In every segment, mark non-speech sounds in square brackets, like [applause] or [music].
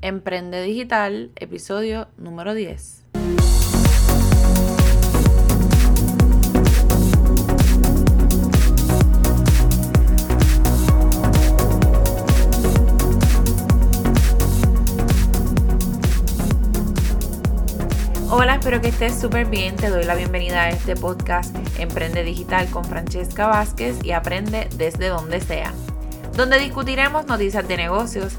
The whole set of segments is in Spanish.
Emprende Digital, episodio número 10. Hola, espero que estés súper bien. Te doy la bienvenida a este podcast Emprende Digital con Francesca Vázquez y aprende desde donde sea, donde discutiremos noticias de negocios,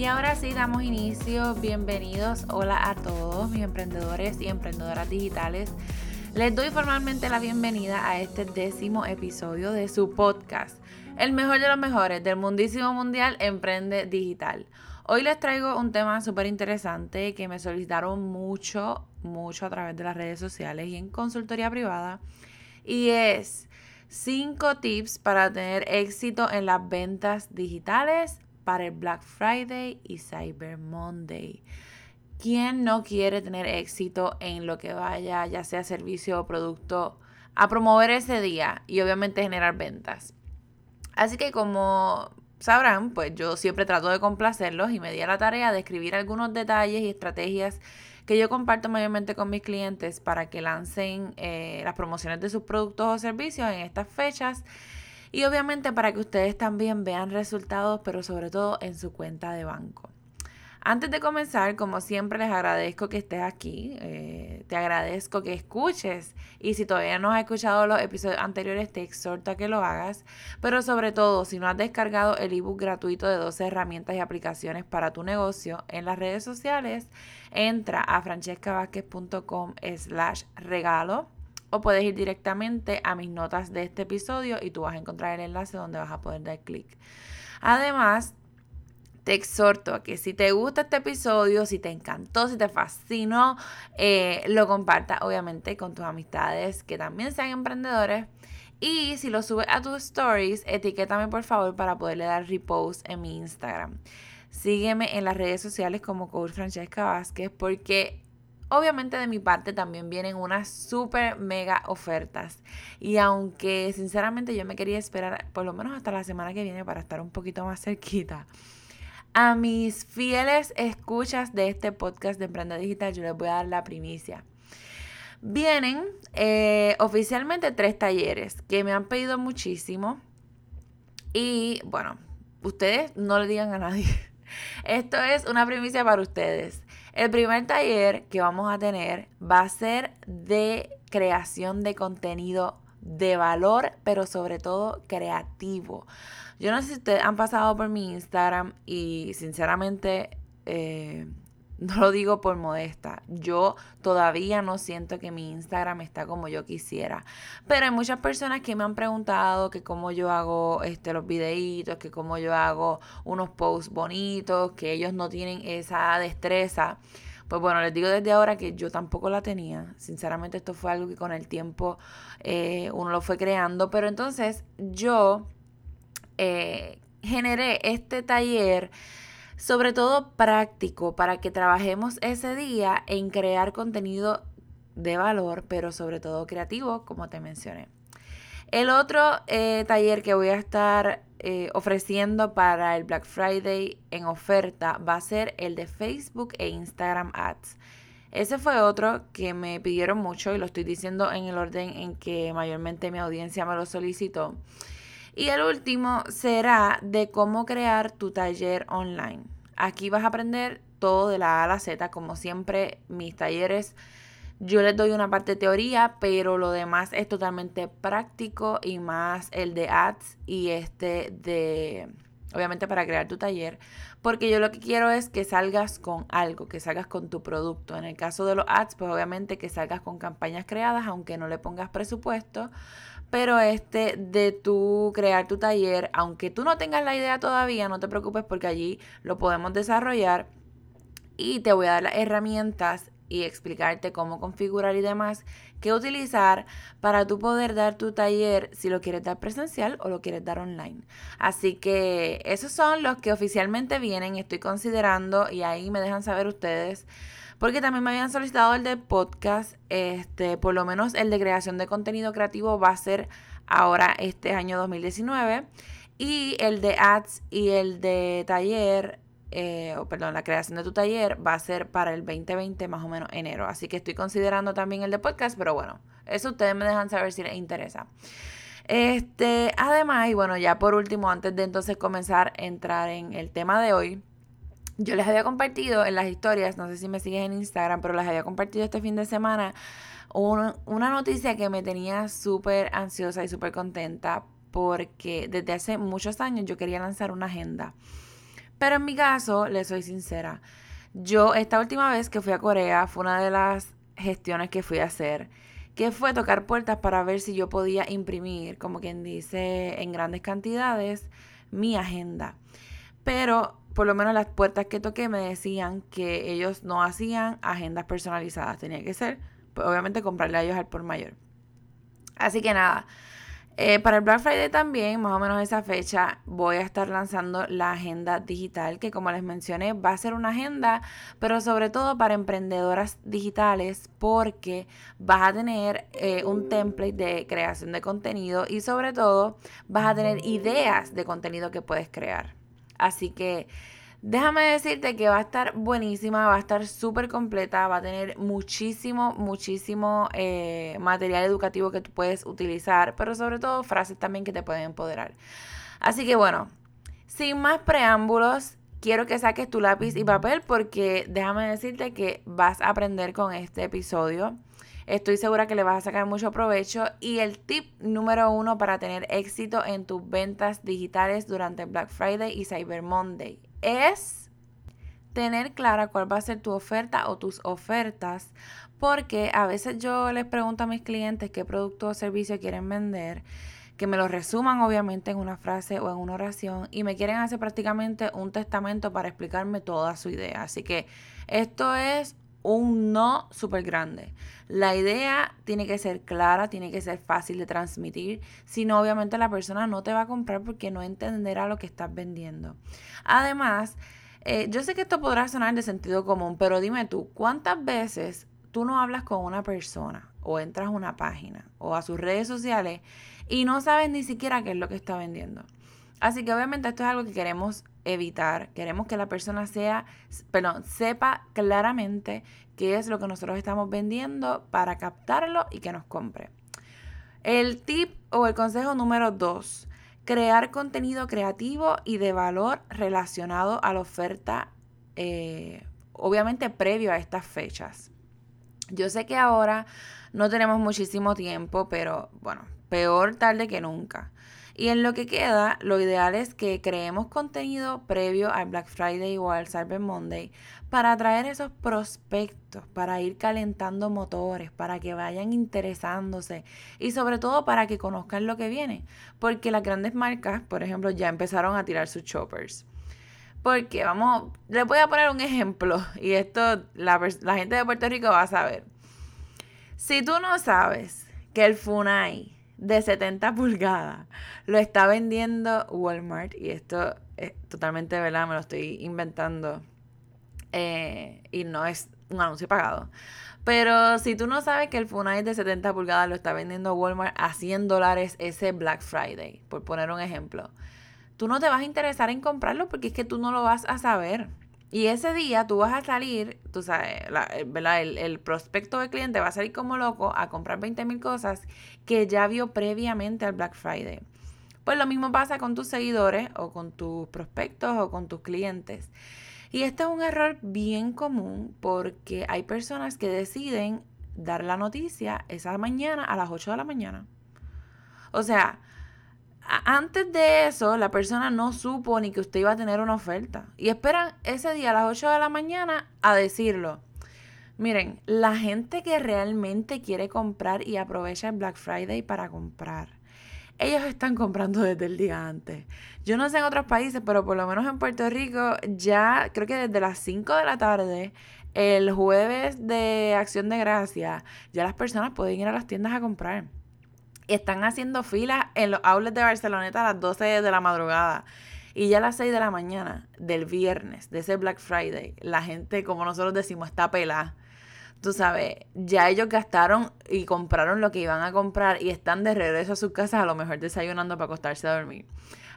Y ahora sí, damos inicio. Bienvenidos. Hola a todos mis emprendedores y emprendedoras digitales. Les doy formalmente la bienvenida a este décimo episodio de su podcast, el mejor de los mejores del mundísimo mundial Emprende Digital. Hoy les traigo un tema súper interesante que me solicitaron mucho, mucho a través de las redes sociales y en consultoría privada. Y es 5 tips para tener éxito en las ventas digitales para el Black Friday y Cyber Monday. ¿Quién no quiere tener éxito en lo que vaya, ya sea servicio o producto, a promover ese día y obviamente generar ventas? Así que como sabrán, pues yo siempre trato de complacerlos y me di a la tarea de escribir algunos detalles y estrategias que yo comparto mayormente con mis clientes para que lancen eh, las promociones de sus productos o servicios en estas fechas y obviamente para que ustedes también vean resultados, pero sobre todo en su cuenta de banco. Antes de comenzar, como siempre, les agradezco que estés aquí. Eh, te agradezco que escuches. Y si todavía no has escuchado los episodios anteriores, te exhorto a que lo hagas. Pero sobre todo, si no has descargado el ebook gratuito de 12 herramientas y aplicaciones para tu negocio en las redes sociales, entra a francescavázquez.com slash regalo o puedes ir directamente a mis notas de este episodio y tú vas a encontrar el enlace donde vas a poder dar clic. Además, te exhorto a que si te gusta este episodio, si te encantó, si te fascinó, eh, lo compartas obviamente con tus amistades que también sean emprendedores. Y si lo subes a tus stories, etiquétame por favor para poderle dar repost en mi Instagram. Sígueme en las redes sociales como Coach Francesca Vázquez porque Obviamente de mi parte también vienen unas super mega ofertas. Y aunque sinceramente yo me quería esperar por lo menos hasta la semana que viene para estar un poquito más cerquita. A mis fieles escuchas de este podcast de Emprende Digital yo les voy a dar la primicia. Vienen eh, oficialmente tres talleres que me han pedido muchísimo. Y bueno, ustedes no le digan a nadie. [laughs] Esto es una primicia para ustedes. El primer taller que vamos a tener va a ser de creación de contenido de valor, pero sobre todo creativo. Yo no sé si ustedes han pasado por mi Instagram y sinceramente eh, no lo digo por modesta. Yo todavía no siento que mi Instagram está como yo quisiera. Pero hay muchas personas que me han preguntado que cómo yo hago este, los videitos, que cómo yo hago unos posts bonitos, que ellos no tienen esa destreza. Pues bueno, les digo desde ahora que yo tampoco la tenía. Sinceramente esto fue algo que con el tiempo eh, uno lo fue creando. Pero entonces yo eh, generé este taller sobre todo práctico, para que trabajemos ese día en crear contenido de valor, pero sobre todo creativo, como te mencioné. El otro eh, taller que voy a estar eh, ofreciendo para el Black Friday en oferta va a ser el de Facebook e Instagram Ads. Ese fue otro que me pidieron mucho y lo estoy diciendo en el orden en que mayormente mi audiencia me lo solicitó. Y el último será de cómo crear tu taller online. Aquí vas a aprender todo de la A a la Z, como siempre mis talleres. Yo les doy una parte de teoría, pero lo demás es totalmente práctico y más el de ads y este de, obviamente para crear tu taller, porque yo lo que quiero es que salgas con algo, que salgas con tu producto. En el caso de los ads, pues obviamente que salgas con campañas creadas, aunque no le pongas presupuesto, pero este de tú crear tu taller, aunque tú no tengas la idea todavía, no te preocupes porque allí lo podemos desarrollar y te voy a dar las herramientas y explicarte cómo configurar y demás, qué utilizar para tú poder dar tu taller si lo quieres dar presencial o lo quieres dar online. Así que esos son los que oficialmente vienen, estoy considerando y ahí me dejan saber ustedes. Porque también me habían solicitado el de podcast, este, por lo menos el de creación de contenido creativo va a ser ahora este año 2019. Y el de ads y el de taller eh, perdón, la creación de tu taller va a ser para el 2020 más o menos enero. Así que estoy considerando también el de podcast, pero bueno, eso ustedes me dejan saber si les interesa. Este, además, y bueno, ya por último, antes de entonces comenzar a entrar en el tema de hoy, yo les había compartido en las historias, no sé si me siguen en Instagram, pero les había compartido este fin de semana una noticia que me tenía súper ansiosa y súper contenta porque desde hace muchos años yo quería lanzar una agenda. Pero en mi caso, le soy sincera, yo esta última vez que fui a Corea fue una de las gestiones que fui a hacer, que fue tocar puertas para ver si yo podía imprimir, como quien dice, en grandes cantidades, mi agenda. Pero por lo menos las puertas que toqué me decían que ellos no hacían agendas personalizadas, tenía que ser, pues, obviamente, comprarle a ellos al por mayor. Así que nada, eh, para el Black Friday también, más o menos esa fecha, voy a estar lanzando la agenda digital, que como les mencioné, va a ser una agenda, pero sobre todo para emprendedoras digitales, porque vas a tener eh, un template de creación de contenido y sobre todo vas a tener ideas de contenido que puedes crear. Así que Déjame decirte que va a estar buenísima, va a estar súper completa, va a tener muchísimo, muchísimo eh, material educativo que tú puedes utilizar, pero sobre todo frases también que te pueden empoderar. Así que bueno, sin más preámbulos, quiero que saques tu lápiz y papel porque déjame decirte que vas a aprender con este episodio. Estoy segura que le vas a sacar mucho provecho. Y el tip número uno para tener éxito en tus ventas digitales durante Black Friday y Cyber Monday es tener clara cuál va a ser tu oferta o tus ofertas, porque a veces yo les pregunto a mis clientes qué producto o servicio quieren vender, que me lo resuman obviamente en una frase o en una oración y me quieren hacer prácticamente un testamento para explicarme toda su idea. Así que esto es un no súper grande. La idea tiene que ser clara, tiene que ser fácil de transmitir, si no obviamente la persona no te va a comprar porque no entenderá lo que estás vendiendo. Además, eh, yo sé que esto podrá sonar de sentido común, pero dime tú, ¿cuántas veces tú no hablas con una persona o entras a una página o a sus redes sociales y no sabes ni siquiera qué es lo que está vendiendo? Así que obviamente esto es algo que queremos evitar. Queremos que la persona sea, perdón, sepa claramente qué es lo que nosotros estamos vendiendo para captarlo y que nos compre. El tip o el consejo número dos, crear contenido creativo y de valor relacionado a la oferta, eh, obviamente previo a estas fechas. Yo sé que ahora no tenemos muchísimo tiempo, pero bueno, peor tarde que nunca. Y en lo que queda, lo ideal es que creemos contenido previo al Black Friday o al Cyber Monday para atraer esos prospectos, para ir calentando motores, para que vayan interesándose y sobre todo para que conozcan lo que viene. Porque las grandes marcas, por ejemplo, ya empezaron a tirar sus choppers. Porque vamos, les voy a poner un ejemplo y esto la, la gente de Puerto Rico va a saber. Si tú no sabes que el Funai de 70 pulgadas. Lo está vendiendo Walmart y esto es totalmente verdad, me lo estoy inventando eh, y no es un anuncio pagado. Pero si tú no sabes que el Funai de 70 pulgadas lo está vendiendo Walmart a 100 dólares ese Black Friday, por poner un ejemplo, tú no te vas a interesar en comprarlo porque es que tú no lo vas a saber. Y ese día tú vas a salir, tú sabes, eh, El, el, prospecto de cliente va a salir como loco a comprar 20 mil cosas que ya vio previamente al Black Friday. Pues lo mismo pasa con tus seguidores o con tus prospectos o con tus clientes. Y este es un error bien común porque hay personas que deciden dar la noticia esa mañana a las 8 de la mañana. O sea, antes de eso, la persona no supo ni que usted iba a tener una oferta. Y esperan ese día a las 8 de la mañana a decirlo. Miren, la gente que realmente quiere comprar y aprovecha el Black Friday para comprar, ellos están comprando desde el día antes. Yo no sé en otros países, pero por lo menos en Puerto Rico ya creo que desde las 5 de la tarde el jueves de Acción de Gracia, ya las personas pueden ir a las tiendas a comprar. Están haciendo filas en los outlets de Barceloneta a las 12 de la madrugada. Y ya a las 6 de la mañana del viernes, de ese Black Friday, la gente, como nosotros decimos, está pelada. Tú sabes, ya ellos gastaron y compraron lo que iban a comprar y están de regreso a sus casas, a lo mejor desayunando para acostarse a dormir.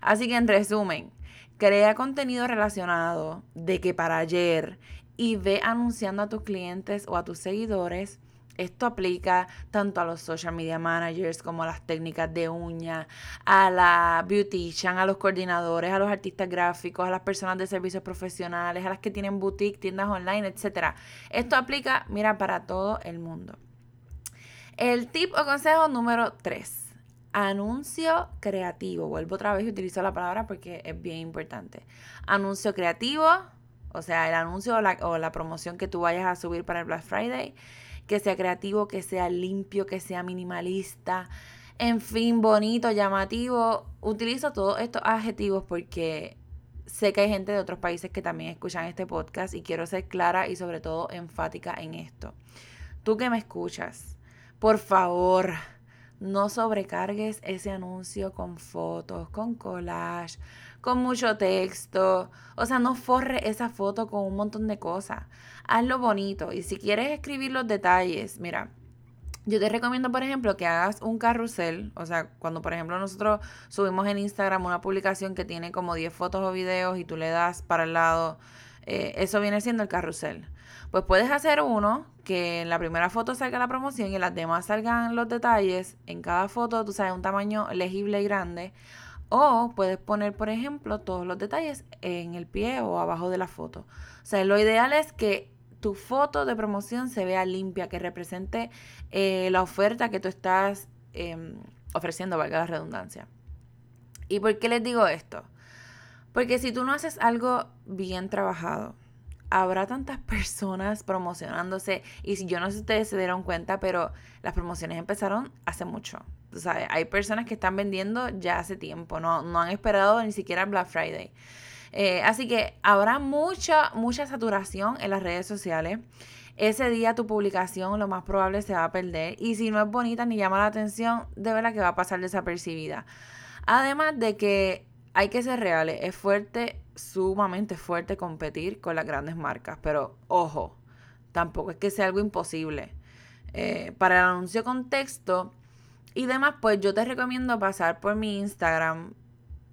Así que en resumen, crea contenido relacionado de que para ayer y ve anunciando a tus clientes o a tus seguidores esto aplica tanto a los social media managers como a las técnicas de uña, a la beautician, a los coordinadores, a los artistas gráficos, a las personas de servicios profesionales, a las que tienen boutique, tiendas online, etc. Esto aplica, mira, para todo el mundo. El tip o consejo número 3. Anuncio creativo. Vuelvo otra vez y utilizo la palabra porque es bien importante. Anuncio creativo, o sea, el anuncio o la, promoción que tú vayas a subir para el Black Friday que sea creativo, que sea limpio, que sea minimalista, en fin, bonito, llamativo. Utilizo todos estos adjetivos porque sé que hay gente de otros países que también escuchan este podcast y quiero ser clara y sobre todo enfática en esto. Tú que me escuchas, por favor, no sobrecargues ese anuncio con fotos, con collage, con mucho texto. O sea, no forre esa foto con un montón de cosas. Hazlo bonito. Y si quieres escribir los detalles, mira, yo te recomiendo, por ejemplo, que hagas un carrusel. O sea, cuando, por ejemplo, nosotros subimos en Instagram una publicación que tiene como 10 fotos o videos y tú le das para el lado, eh, eso viene siendo el carrusel. Pues puedes hacer uno que en la primera foto salga la promoción y en las demás salgan los detalles. En cada foto, tú sabes, un tamaño legible y grande. O puedes poner, por ejemplo, todos los detalles en el pie o abajo de la foto. O sea, lo ideal es que tu foto de promoción se vea limpia, que represente eh, la oferta que tú estás em, ofreciendo, valga la redundancia. ¿Y por qué les digo esto? Porque si tú no haces algo bien trabajado, habrá tantas [laughs] personas promocionándose y si yo no sé si ustedes se dieron cuenta, pero las promociones empezaron hace mucho. Hay personas que están vendiendo ya hace tiempo, no, no han esperado ni siquiera Black Friday. Eh, así que habrá mucha, mucha saturación en las redes sociales. Ese día tu publicación lo más probable se va a perder y si no es bonita ni llama la atención, de verdad que va a pasar desapercibida. Además de que hay que ser reales, es fuerte, sumamente fuerte competir con las grandes marcas, pero ojo, tampoco es que sea algo imposible. Eh, para el anuncio con texto y demás, pues yo te recomiendo pasar por mi Instagram.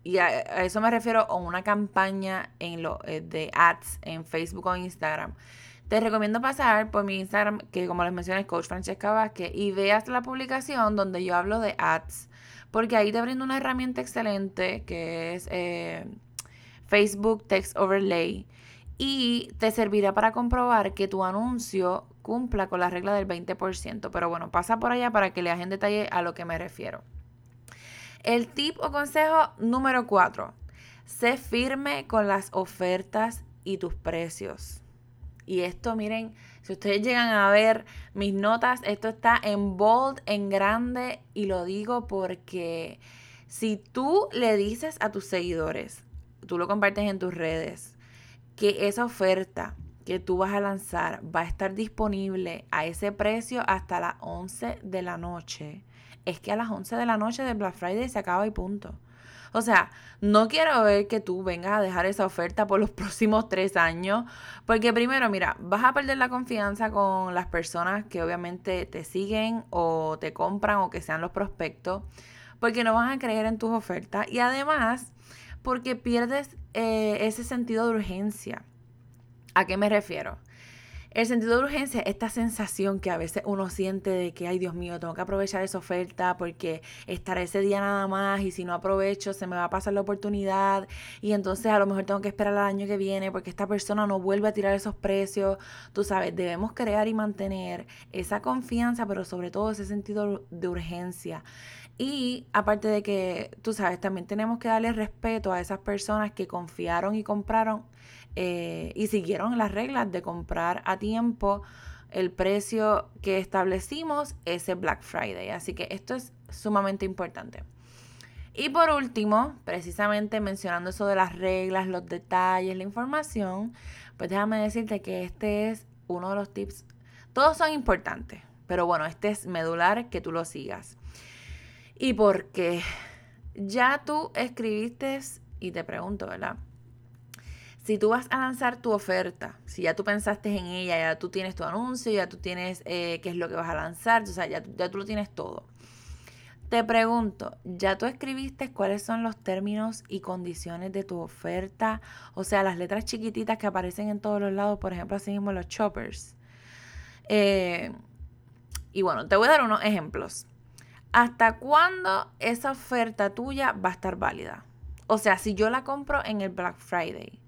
Y a, eso me refiero a una campaña en lo, eh, de ads en Facebook o Instagram. Te recomiendo pasar por mi Instagram, que como les mencioné, es Coach Francesca Vázquez, y veas la publicación donde yo hablo de ads porque ahí te brindo una herramienta excelente que es eh, Facebook Text Overlay y te servirá para comprobar que tu anuncio cumpla con la regla del 20%. Pero bueno, pasa por allá para que leas en detalle a lo que me refiero. El tip o consejo número 4. Sé firme con las ofertas y tus precios. Y esto, miren, si ustedes llegan a ver mis notas, esto está en bold, en grande, y lo digo porque si tú le dices a tus seguidores, tú lo compartes en tus redes, que esa oferta que tú vas a lanzar va a estar disponible a ese precio hasta las 11 de la noche, es que a las 11 de la noche de Black Friday se acaba y punto. O sea, no quiero ver que tú vengas a dejar esa oferta por los [laughs] próximos tres años, porque primero, mira, vas a perder la confianza con las personas que obviamente te siguen o te compran o que sean los prospectos, porque no van a creer en tus ofertas y además porque pierdes eh, ese sentido de urgencia. ¿A qué me refiero? El sentido de urgencia, esta sensación que a veces uno siente de que, ay Dios mío, tengo que aprovechar esa oferta porque estaré ese día nada más y si no aprovecho se me va a pasar la oportunidad y entonces a lo mejor tengo que esperar al año que viene porque esta persona no vuelve a tirar esos precios. Tú sabes, debemos crear y mantener esa confianza, pero sobre todo ese sentido de urgencia. Y aparte de que, tú sabes, también tenemos que darle respeto a esas personas que confiaron y compraron eh, y siguieron las reglas de comprar a tiempo el precio que establecimos ese Black Friday. Así que esto es sumamente importante. Y por último, precisamente mencionando eso de las reglas, los detalles, la información, pues déjame decirte que este es uno de los tips. Todos son importantes, pero bueno, este es medular que tú lo sigas. Y porque ya tú escribiste y te pregunto, ¿verdad? Si tú vas a lanzar tu oferta, si ya tú pensaste en ella, ya tú tienes tu anuncio, ya tú tienes eh, qué es lo que vas a lanzar, o sea, ya, ya tú lo tienes todo. Te pregunto, ¿ya tú escribiste cuáles son los términos y condiciones de tu oferta? O sea, las letras chiquititas que aparecen en todos los lados, por ejemplo, así mismo los choppers. Eh, y bueno, te voy a dar unos ejemplos. ¿Hasta cuándo esa oferta tuya va a estar válida? O sea, si yo la compro en el Black Friday,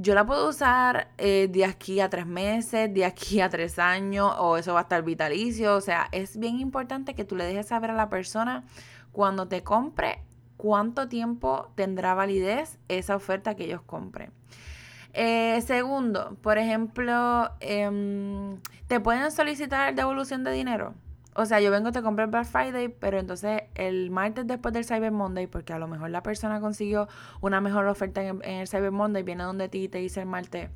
yo la puedo usar eh, de aquí a tres meses, de aquí a tres años, o eso va a estar vitalicio. O sea, es bien importante que tú le dejes saber a la persona cuando te compre cuánto tiempo tendrá validez esa oferta que ellos compren. Eh, segundo, por ejemplo, em, te pueden solicitar devolución de dinero. O sea, yo vengo, te compré el Black Friday, pero entonces el martes después del Cyber Monday, porque a lo mejor la persona consiguió una mejor oferta en, el Cyber Monday, viene donde ti y te dice el martes,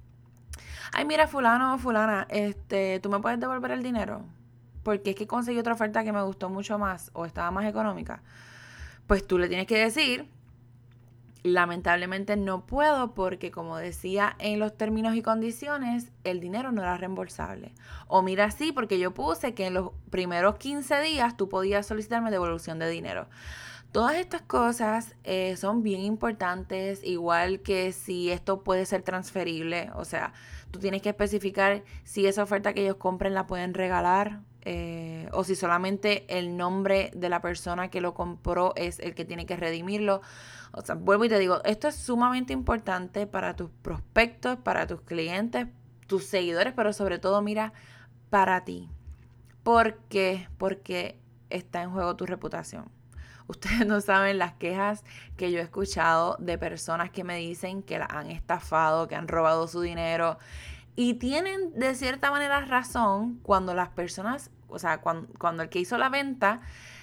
ay, mira, fulano o fulana, este, ¿tú me puedes devolver el dinero? Porque es que conseguí otra oferta que me gustó mucho más o estaba más económica. Pues tú le tienes que decir Lamentablemente no puedo porque como decía en los términos y condiciones, el dinero no era reembolsable. O mira sí, porque yo puse que en los primeros 15 días tú podías solicitarme devolución de dinero. Todas estas cosas eh, son bien importantes, igual que si esto puede ser transferible, o sea, tú tienes que especificar si esa oferta que ellos compren la pueden regalar eh, o si solamente el nombre de la persona que lo compró es el que tiene que redimirlo. O sea, vuelvo y te digo, esto es sumamente importante para tus prospectos, para tus clientes, tus seguidores, pero sobre todo, mira, para ti. ¿Por qué? Porque está en juego tu reputación. Ustedes no saben las quejas que yo he escuchado de personas que me dicen que la han estafado, que han robado su dinero. Y tienen de cierta manera razón cuando las personas, o sea, cuando, el que hizo la venta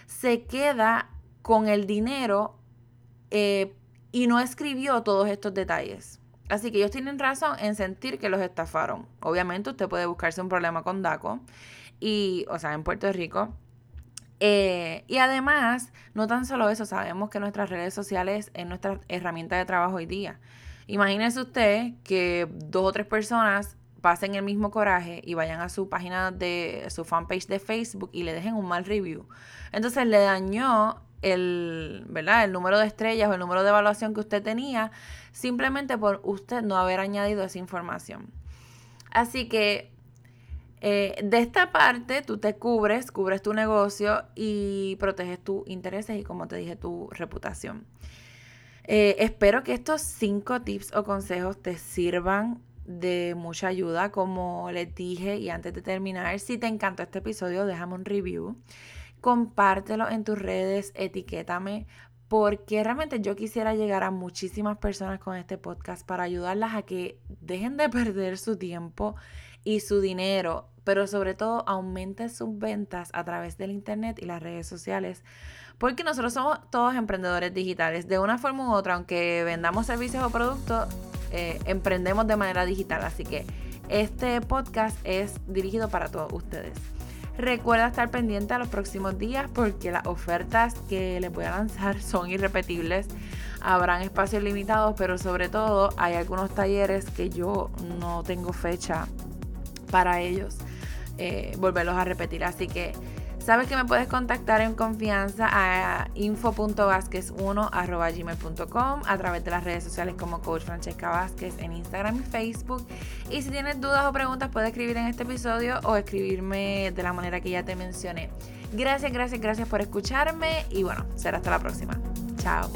se queda con el dinero eh, y no escribió todos estos detalles. Así que ellos tienen razón en sentir que los estafaron. Obviamente usted puede buscarse un problema con DACO, y, o sea, en Puerto Rico. Eh, y además, no tan solo eso, sabemos que nuestras redes sociales es nuestra herramienta de trabajo hoy día. Imagínese usted que dos o tres personas pasen el mismo coraje y vayan a su página de su fanpage de Facebook y le dejen un mal review. Entonces le dañó el, ¿verdad? el número de estrellas o el número de evaluación que usted tenía simplemente por usted no haber añadido esa información. Así que eh, de esta parte tú te cubres, cubres tu negocio y proteges tus intereses y como te dije, tu reputación. Eh, espero que estos cinco tips o consejos te sirvan de mucha ayuda. Como les dije y antes de terminar, si te encantó este episodio, déjame un review compártelo en tus redes, etiquétame, porque realmente yo quisiera llegar a muchísimas personas con este podcast para ayudarlas a que dejen de perder su tiempo y su dinero, pero sobre todo aumenten sus ventas a través del internet y las redes sociales. Porque nosotros somos todos emprendedores digitales. De una forma u otra, aunque vendamos servicios o productos, eh, emprendemos de manera digital. Así que este podcast es dirigido para todos ustedes. Recuerda estar pendiente a los próximos días porque las ofertas que les voy a lanzar [laughs] son irrepetibles. Habrán espacios limitados, pero sobre todo hay algunos talleres que yo no tengo fecha para ellos eh, volverlos a repetir. Así que Sabes que me puedes contactar en confianza a info.vázquez1.gmail.com a través de las redes sociales como Coach Francesca Vázquez en Instagram y Facebook. Y si tienes dudas o preguntas, puedes escribir en este episodio o escribirme de la manera que ya te mencioné. Gracias, gracias, gracias por escucharme y bueno, será hasta la próxima. Chao.